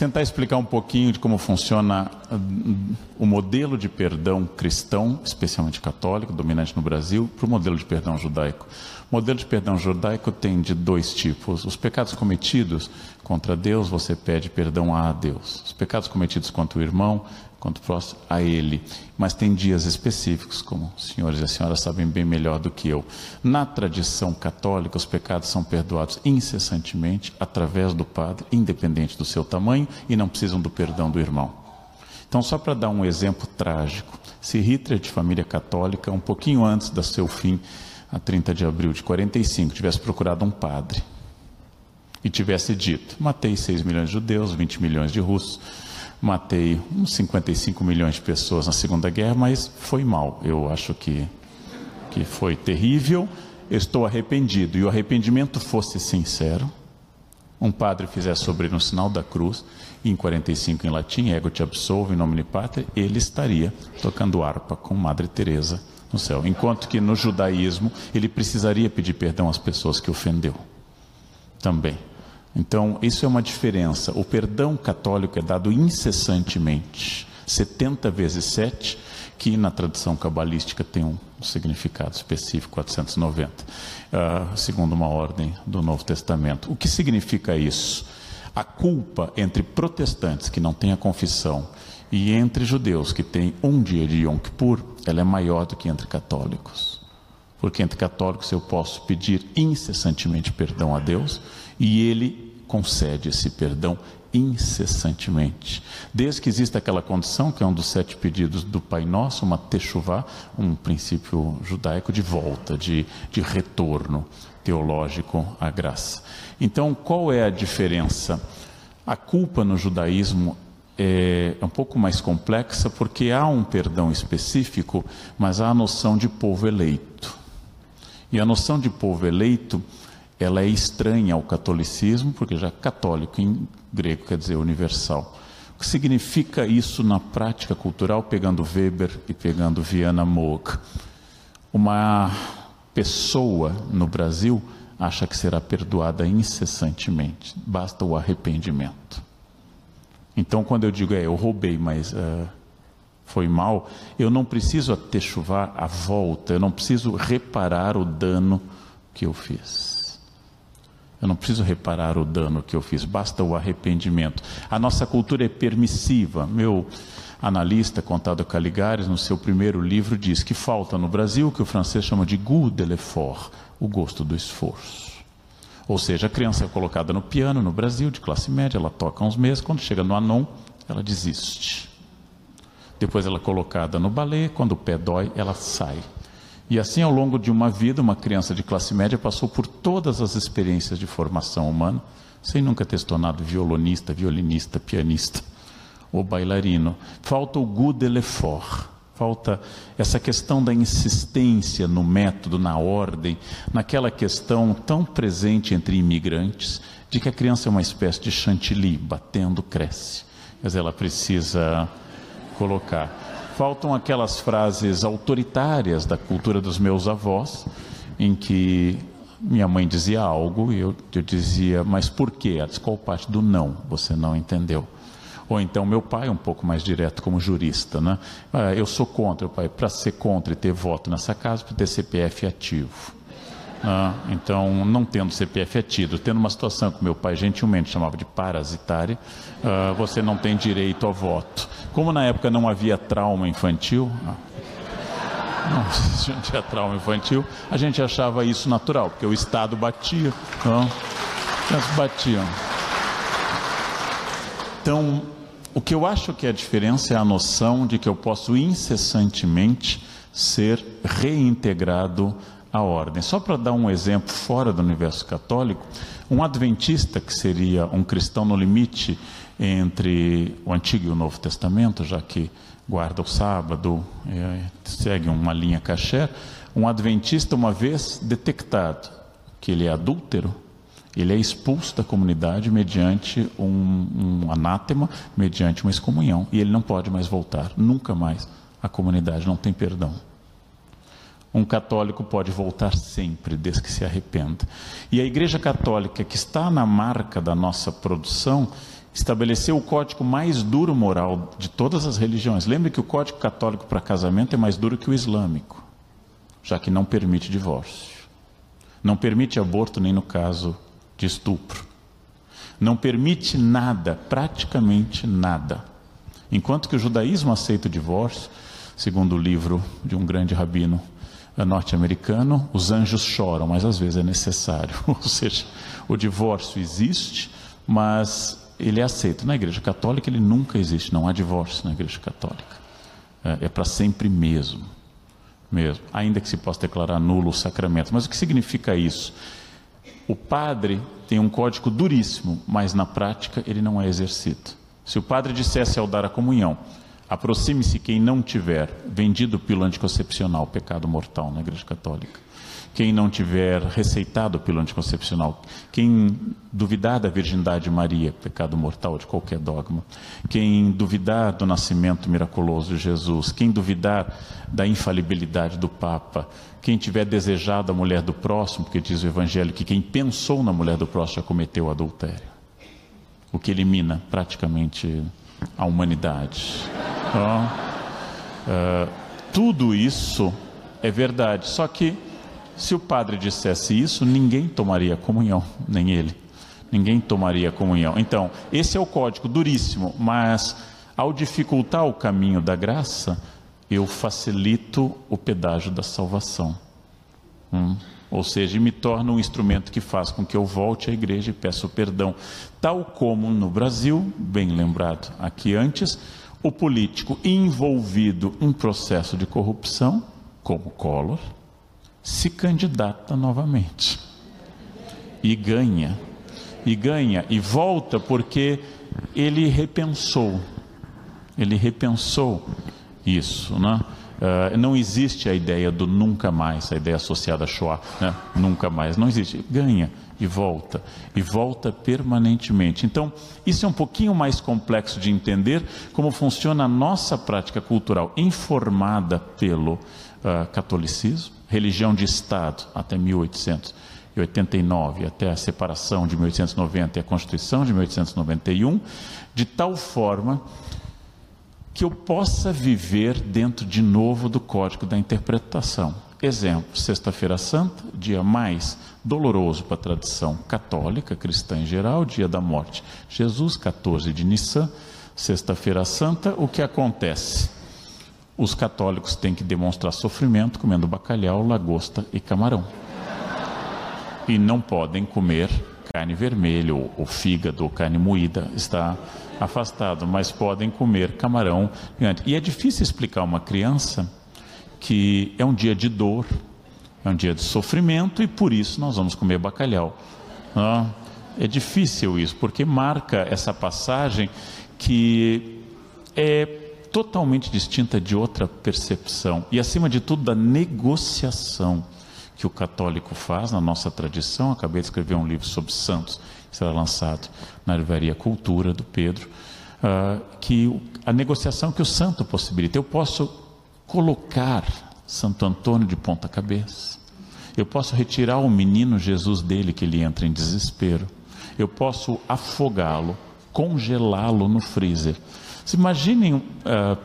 tentar explicar um pouquinho de como funciona hum, o modelo de perdão cristão, especialmente católico, dominante no Brasil, para o modelo de perdão judaico. O modelo de perdão judaico tem de dois tipos. Os pecados cometidos contra Deus, você pede perdão a Deus. Os pecados cometidos contra o irmão, quanto próximo a Ele. Mas tem dias específicos, como os senhores e as senhoras sabem bem melhor do que eu. Na tradição católica, os pecados são perdoados incessantemente através do Padre, independente do seu tamanho, e não precisam do perdão do irmão. Então, só para dar um exemplo trágico, se Hitler, de família católica, um pouquinho antes do seu fim, a 30 de abril de 45, tivesse procurado um padre e tivesse dito: matei 6 milhões de judeus, 20 milhões de russos matei uns 55 milhões de pessoas na Segunda Guerra, mas foi mal. Eu acho que, que foi terrível. Estou arrependido. E o arrependimento fosse sincero. Um padre fizesse sobre no sinal da cruz, em 45 em latim, ego te absolvo, em nome de ele estaria tocando harpa com Madre Teresa no céu. Enquanto que no judaísmo ele precisaria pedir perdão às pessoas que ofendeu. Também. Então, isso é uma diferença. O perdão católico é dado incessantemente, 70 vezes 7, que na tradição cabalística tem um significado específico, 490, uh, ah, segundo uma ordem do Novo Testamento. O que significa isso? A culpa entre protestantes que não têm a confissão e entre judeus que têm um dia de Yom Kippur, ela é maior do que entre católicos. Porque entre católicos eu posso pedir incessantemente perdão a Deus e ele concede esse perdão incessantemente. Desde que existe aquela condição, que é um dos sete pedidos do Pai Nosso, uma techuvá, um princípio judaico de volta, de, de retorno teológico à graça. Então, qual é a diferença? A culpa no judaísmo é um pouco mais complexa porque há um perdão específico, mas há a noção de povo eleito. E a noção de povo eleito ela é estranha ao catolicismo, porque já católico em grego quer dizer universal. O que significa isso na prática cultural, pegando Weber e pegando Viana Moog? Uma pessoa no Brasil acha que será perdoada incessantemente, basta o arrependimento. Então, quando eu digo, é, eu roubei, mas uh, foi mal, eu não preciso atechuvar a volta, eu não preciso reparar o dano que eu fiz. Eu não preciso reparar o dano que eu fiz, basta o arrependimento. A nossa cultura é permissiva. Meu analista, Contado Caligares, no seu primeiro livro, diz que falta no Brasil o que o francês chama de goût de l'effort, o gosto do esforço. Ou seja, a criança é colocada no piano no Brasil, de classe média, ela toca uns meses, quando chega no anon, ela desiste. Depois ela é colocada no balé, quando o pé dói, ela sai. E assim, ao longo de uma vida, uma criança de classe média passou por todas as experiências de formação humana, sem nunca ter se tornado violonista, violinista, pianista ou bailarino. Falta o goût de l'effort. Falta essa questão da insistência no método, na ordem, naquela questão tão presente entre imigrantes, de que a criança é uma espécie de chantilly, batendo cresce. Mas ela precisa colocar faltam aquelas frases autoritárias da cultura dos meus avós, em que minha mãe dizia algo e eu, eu dizia, mas por quê? Qual parte do não você não entendeu? Ou então meu pai, um pouco mais direto como jurista, né? Ah, eu sou contra, pai, para ser contra e ter voto nessa casa, para ter CPF ativo. Ah, então, não tendo CPF ativo, tendo uma situação que meu pai gentilmente chamava de parasitária, ah, você não tem direito ao voto. Como na época não havia trauma infantil, não tinha trauma infantil, a gente achava isso natural, porque o Estado batia. Então, batiam. Então, o que eu acho que é a diferença é a noção de que eu posso incessantemente ser reintegrado à ordem. Só para dar um exemplo fora do universo católico, um adventista que seria um cristão no limite entre o Antigo e o Novo Testamento, já que guarda o sábado, é, segue uma linha caché, um adventista, uma vez detectado que ele é adúltero, ele é expulso da comunidade mediante um, um anátema, mediante uma excomunhão, e ele não pode mais voltar, nunca mais. A comunidade não tem perdão. Um católico pode voltar sempre, desde que se arrependa. E a Igreja Católica, que está na marca da nossa produção, estabeleceu o código mais duro moral de todas as religiões. Lembre que o código católico para casamento é mais duro que o islâmico, já que não permite divórcio. Não permite aborto nem no caso de estupro. Não permite nada, praticamente nada. Enquanto que o judaísmo aceita o divórcio, segundo o livro de um grande rabino norte-americano, os anjos choram, mas às vezes é necessário. Ou seja, o divórcio existe, mas ele é aceito. Na Igreja Católica ele nunca existe, não há divórcio na Igreja Católica. É, é para sempre mesmo, mesmo. Ainda que se possa declarar nulo o sacramento. Mas o que significa isso? O padre tem um código duríssimo, mas na prática ele não é exercido. Se o padre dissesse ao dar a comunhão, aproxime-se quem não tiver vendido pílula anticoncepcional, pecado mortal na Igreja Católica. Quem não tiver receitado pelo anticoncepcional, quem duvidar da virgindade de Maria, pecado mortal de qualquer dogma, quem duvidar do nascimento miraculoso de Jesus, quem duvidar da infalibilidade do Papa, quem tiver desejado a mulher do próximo, porque diz o Evangelho que quem pensou na mulher do próximo já cometeu adultério, o que elimina praticamente a humanidade. Então, uh, tudo isso é verdade, só que se o padre dissesse isso, ninguém tomaria comunhão, nem ele. Ninguém tomaria comunhão. Então, esse é o código duríssimo, mas ao dificultar o caminho da graça, eu facilito o pedágio da salvação. Hum? Ou seja, me torno um instrumento que faz com que eu volte à igreja e peça perdão. Tal como no Brasil, bem lembrado aqui antes, o político envolvido em processo de corrupção, como Collor, se candidata novamente e ganha. E ganha e volta porque ele repensou. Ele repensou isso, né? Uh, não existe a ideia do nunca mais, a ideia associada a Shoah, né? nunca mais, não existe. Ganha e volta, e volta permanentemente. Então, isso é um pouquinho mais complexo de entender como funciona a nossa prática cultural, informada pelo uh, catolicismo, religião de Estado até 1889, até a separação de 1890 e a Constituição de 1891, de tal forma que eu possa viver dentro de novo do código da interpretação. Exemplo, Sexta-feira Santa, dia mais doloroso para a tradição católica, cristã em geral, dia da morte. Jesus, 14 de Nissan, Sexta-feira Santa, o que acontece? os católicos têm que demonstrar sofrimento comendo bacalhau, lagosta e camarão. E não podem comer carne vermelha, ou, ou fígado, ou carne moída, está afastado, mas podem comer camarão. E é difícil explicar uma criança que é um dia de dor, é um dia de sofrimento e por isso nós vamos comer bacalhau. É difícil isso, porque marca essa passagem que é totalmente distinta de outra percepção e, acima de tudo, da negociação que o católico faz na nossa tradição. Acabei de escrever um livro sobre santos, será lançado na livraria Cultura do Pedro, uh, que a negociação que o santo possibilita. Eu posso colocar Santo Antônio de ponta cabeça. Eu posso retirar o menino Jesus dele que ele entra em desespero. Eu posso afogá-lo, congelá-lo no freezer se imaginem uh,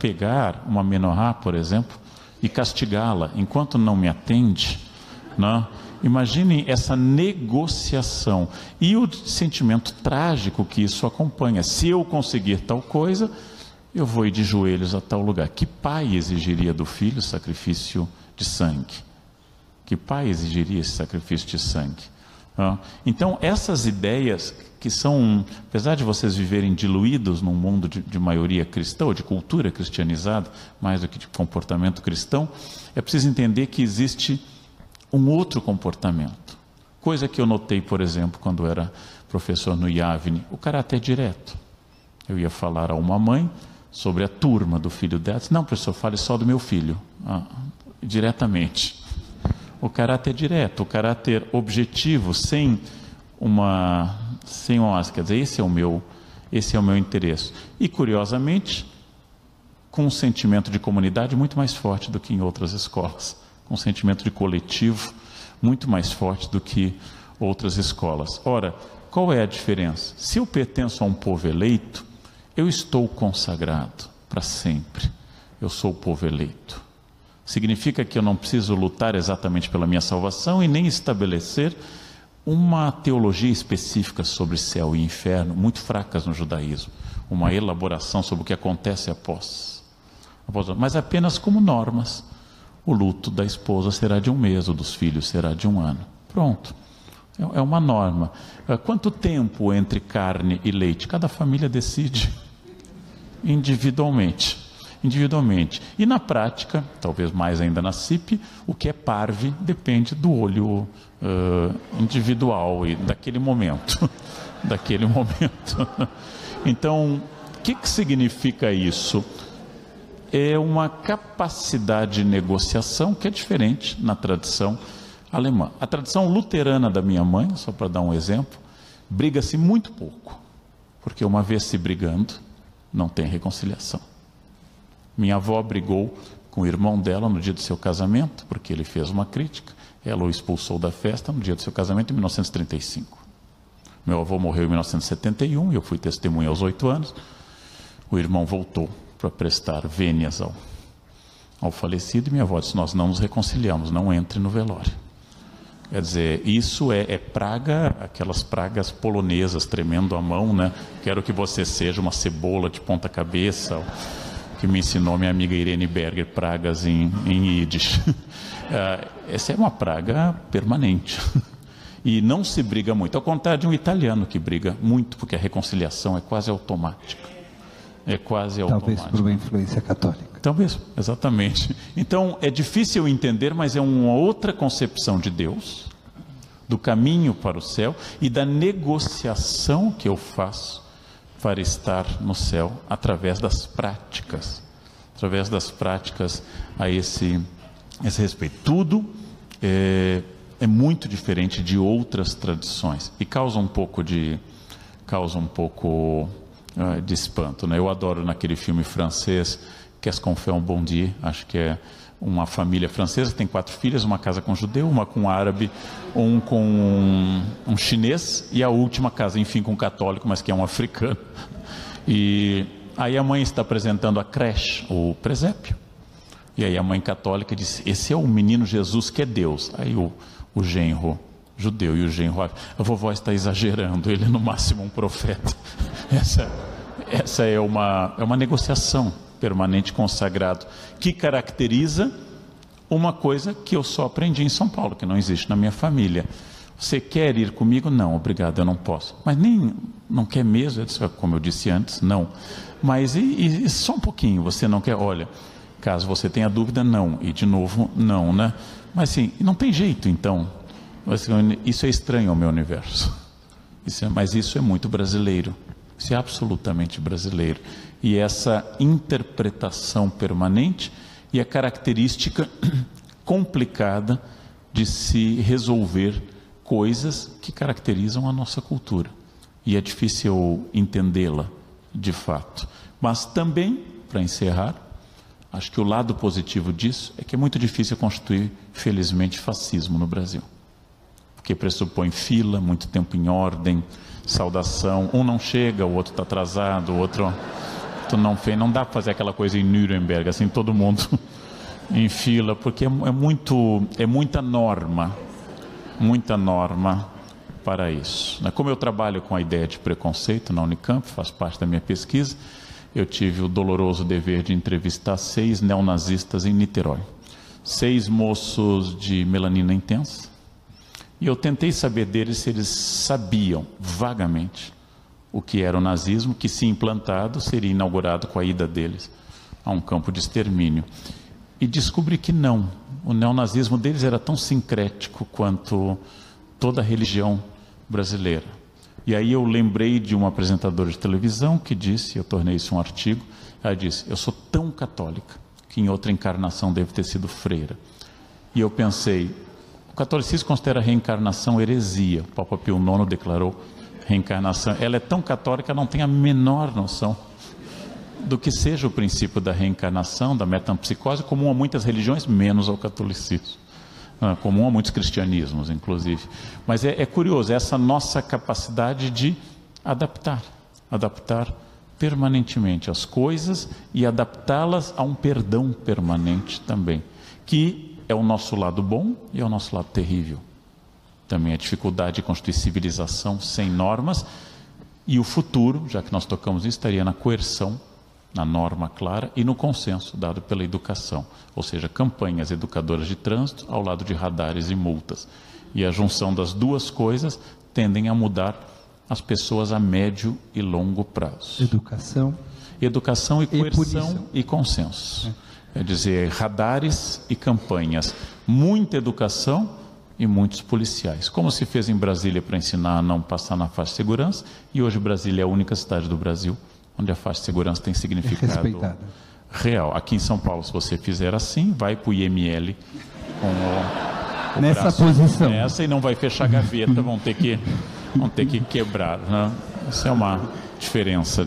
pegar uma menorá, por exemplo, e castigá-la enquanto não me atende. Né? Imaginem essa negociação e o sentimento trágico que isso acompanha. Se eu conseguir tal coisa, eu vou ir de joelhos a tal lugar. Que pai exigiria do filho sacrifício de sangue? Que pai exigiria esse sacrifício de sangue? Então, essas ideias que são, apesar de vocês viverem diluídos num mundo de, de, maioria cristã, ou de cultura cristianizada, mais do que de comportamento cristão, é preciso entender que existe um outro comportamento. Coisa que eu notei, por exemplo, quando era professor no IAVNI, o caráter direto. Eu ia falar a uma mãe sobre a turma do filho dela. Não, professor, fale só do meu filho. Ah, diretamente. O caráter direto, o caráter objetivo, sem uma sem oás, quer dizer, esse é o meu, esse é o meu interesse. E curiosamente, com um sentimento de comunidade muito mais forte do que em outras escolas, um sentimento de coletivo muito mais forte do que outras escolas. Ora, qual é a diferença? Se eu pertenço a um povo eleito, eu estou consagrado para sempre. Eu sou o povo eleito. Significa que eu não preciso lutar exatamente pela minha salvação e nem estabelecer uma teologia específica sobre céu e inferno, muito fracas no judaísmo, uma elaboração sobre o que acontece após. Mas apenas como normas. O luto da esposa será de um mês, o dos filhos será de um ano. Pronto. É, é uma norma. É, quanto tempo entre carne e leite? Cada família decide individualmente individualmente. E na prática, talvez mais ainda na CIP, o que é parve depende do olho uh, individual e daquele momento. daquele momento. então, o que, que significa isso? É uma capacidade de negociação que é diferente na tradição alemã. A tradição luterana da minha mãe, só para dar um exemplo, briga-se muito pouco, porque uma vez se brigando, não tem reconciliação. Minha avó brigou com o irmão dela no dia do seu casamento, porque ele fez uma crítica. Ela o expulsou da festa no dia do seu casamento em 1935. Meu avô morreu em 1971 e eu fui testemunha aos oito anos. O irmão voltou para prestar vênias ao, ao falecido e minha avó disse: Nós não nos reconciliamos, não entre no velório. Quer dizer, isso é, é, praga, aquelas pragas polonesas tremendo a mão, né? Quero que você seja uma cebola de ponta cabeça que me ensinou minha amiga Irene Berger, pragas em, em Yiddish. Ah, essa é uma praga permanente. E não se briga muito, ao contrário de um italiano que briga muito, porque a reconciliação é quase automática. É quase automática. Talvez por uma influência católica. Talvez, exatamente. Então é difícil entender, mas é uma outra concepção de Deus, do caminho para o céu e da negociação que eu faço para estar no céu através das práticas, através das práticas a esse, esse respeito. Tudo é, é muito diferente de outras tradições e causa um pouco de causa um pouco de espanto. Né? Eu adoro naquele filme francês Qu'est-ce qu'on fait un bon dia? Acho que é uma família francesa, tem quatro filhas, uma casa com judeu, uma com árabe, um com um, um chinês e a última casa, enfim, com um católico, mas que é um africano. E aí a mãe está apresentando a creche, o presépio. E aí a mãe católica disse: Esse é o menino Jesus que é Deus. Aí o, o genro judeu e o genro, a vovó está exagerando, ele é no máximo um profeta. Essa, essa é, uma, é uma negociação permanente consagrado, que caracteriza uma coisa que eu só aprendi em São Paulo, que não existe na minha família. Você quer ir comigo? Não, obrigado, eu não posso. Mas nem, não quer mesmo? Disse, como eu disse antes, não. Mas e, e só um pouquinho, você não quer? Olha, caso você tenha dúvida, não. E de novo, não, né? Mas sim, não tem jeito então. Isso é estranho ao meu universo. Isso é, mas isso é muito brasileiro. Isso é absolutamente brasileiro e essa interpretação permanente e a característica complicada de se resolver coisas que caracterizam a nossa cultura. E é difícil entendê-la de fato. Mas também, para encerrar, acho que o lado positivo disso é que é muito difícil constituir, felizmente, fascismo no Brasil. Porque pressupõe fila, muito tempo em ordem, saudação. Um não chega, o outro está atrasado, o outro não fez, não dá para fazer aquela coisa em Nuremberg, assim, todo mundo em fila, porque é, é muito, é muita norma, muita norma para isso. Né? Como eu trabalho com a ideia de preconceito na Unicamp, faz parte da minha pesquisa, eu tive o doloroso dever de entrevistar seis neonazistas em Niterói. Seis moços de melanina intensa. E eu tentei saber deles se eles sabiam vagamente o que era o nazismo, que se implantado seria inaugurado com a ida deles a um campo de extermínio. E descobri que não. O neonazismo deles era tão sincrético quanto toda a religião brasileira. E aí eu lembrei de uma apresentadora de televisão que disse, eu tornei isso um artigo, ela disse: "Eu sou tão católica que em outra encarnação deve ter sido freira". E eu pensei, catolicismo considera a reencarnação heresia. O Papa Pio IX declarou reencarnação, ela é tão católica, não tem a menor noção do que seja o princípio da reencarnação, da metampsicose, comum a muitas religiões, menos ao catolicismo. ah, comum a muitos cristianismos, inclusive. Mas é, é curioso essa nossa capacidade de adaptar, adaptar permanentemente as coisas e adaptá-las a um perdão permanente também, que é o nosso lado bom e é o nosso lado terrível. Também a dificuldade de constituir civilização sem normas e o futuro, já que nós tocamos isso, estaria na coerção, na norma clara e no consenso dado pela educação, ou seja, campanhas educadoras de trânsito ao lado de radares e multas. E a junção das duas coisas tendem a mudar as pessoas a médio e longo prazo. Educação. Educação e coerção e, e consenso. É. Quer dizer, radares e campanhas, muita educação e muitos policiais. Como se fez em Brasília para ensinar a não passar na faixa de segurança, e hoje Brasília é a única cidade do Brasil onde a faixa de segurança tem significado é real. Aqui em São Paulo, se você fizer assim, vai para o IML com o, o nessa posição. Nessa e não vai fechar a gaveta, vão ter que, vão ter que quebrar. Né? Isso é uma diferença.